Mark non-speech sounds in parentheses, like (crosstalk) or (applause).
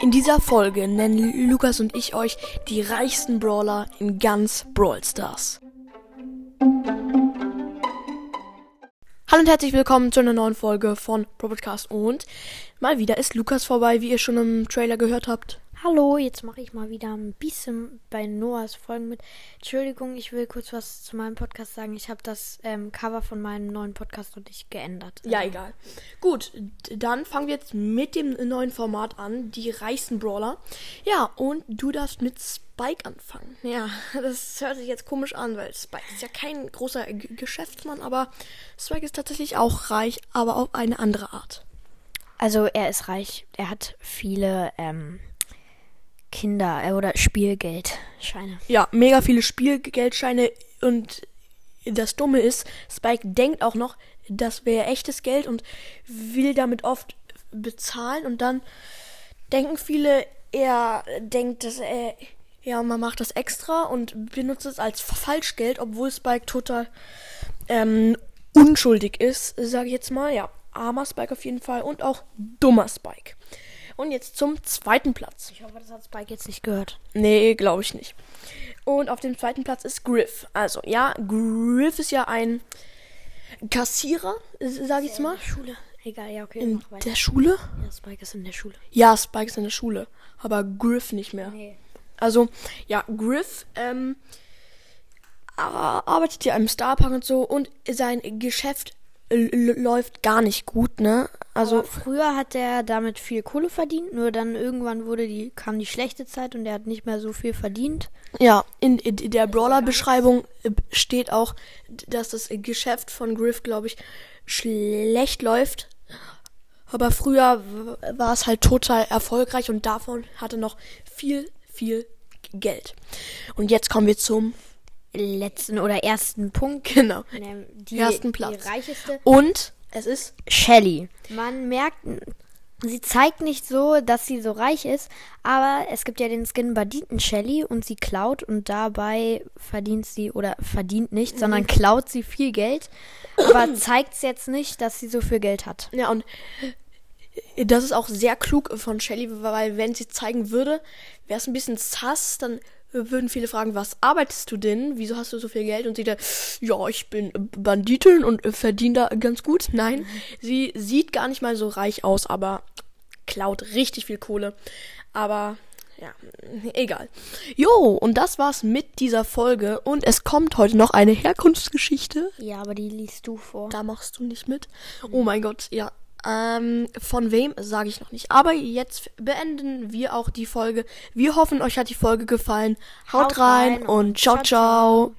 In dieser Folge nennen Lukas und ich euch die reichsten Brawler in ganz Brawl Stars. Hallo und herzlich willkommen zu einer neuen Folge von Podcast und mal wieder ist Lukas vorbei, wie ihr schon im Trailer gehört habt. Hallo, jetzt mache ich mal wieder ein bisschen bei Noahs Folgen mit. Entschuldigung, ich will kurz was zu meinem Podcast sagen. Ich habe das ähm, Cover von meinem neuen Podcast noch nicht geändert. Ja, egal. Gut, dann fangen wir jetzt mit dem neuen Format an, die reichsten Brawler. Ja, und du darfst mit Spike anfangen. Ja, (laughs) das hört sich jetzt komisch an, weil Spike ist ja kein großer G Geschäftsmann, aber Spike ist tatsächlich auch reich, aber auf eine andere Art. Also er ist reich. Er hat viele ähm, Kinder- äh, oder Spielgeldscheine. Ja, mega viele Spielgeldscheine und das Dumme ist, Spike denkt auch noch, das wäre echtes Geld und will damit oft bezahlen und dann denken viele, er denkt, dass er, ja, man macht das extra und benutzt es als Falschgeld, obwohl Spike total ähm, unschuldig ist, sage ich jetzt mal. Ja, armer Spike auf jeden Fall und auch dummer Spike. Und jetzt zum zweiten Platz. Ich hoffe, das hat Spike jetzt nicht gehört. Nee, glaube ich nicht. Und auf dem zweiten Platz ist Griff. Also, ja, Griff ist ja ein Kassierer, sage ich jetzt mal. In der Schule. Egal, ja, okay. In der Schule? Ja, Spike ist in der Schule. Ja, Spike ist in der Schule. Aber Griff nicht mehr. Nee. Also, ja, Griff ähm, arbeitet ja im Starpark und so und sein Geschäft läuft gar nicht gut, ne? Also Aber früher hat er damit viel Kohle verdient, nur dann irgendwann wurde die kam die schlechte Zeit und er hat nicht mehr so viel verdient. Ja, in, in der Brawler Beschreibung steht auch, dass das Geschäft von Griff, glaube ich, schlecht läuft. Aber früher war es halt total erfolgreich und davon hatte noch viel viel Geld. Und jetzt kommen wir zum letzten oder ersten Punkt. Genau. Die, ersten Platz. Die reicheste. Und es ist Shelly. Man merkt, sie zeigt nicht so, dass sie so reich ist, aber es gibt ja den Skin Banditen Shelly und sie klaut und dabei verdient sie oder verdient nicht, mhm. sondern klaut sie viel Geld, aber (clears throat) zeigt es jetzt nicht, dass sie so viel Geld hat. Ja, und das ist auch sehr klug von Shelly, weil wenn sie zeigen würde, wäre es ein bisschen sass, dann würden viele fragen, was arbeitest du denn? Wieso hast du so viel Geld? Und sie da, ja, ich bin Banditin und verdiene da ganz gut. Nein, mhm. sie sieht gar nicht mal so reich aus, aber klaut richtig viel Kohle. Aber ja, egal. Jo, und das war's mit dieser Folge. Und es kommt heute noch eine Herkunftsgeschichte. Ja, aber die liest du vor. Da machst du nicht mit. Oh mein Gott, ja. Ähm, von wem sage ich noch nicht. Aber jetzt beenden wir auch die Folge. Wir hoffen, euch hat die Folge gefallen. Haut, Haut rein, rein, und ciao, ciao. ciao.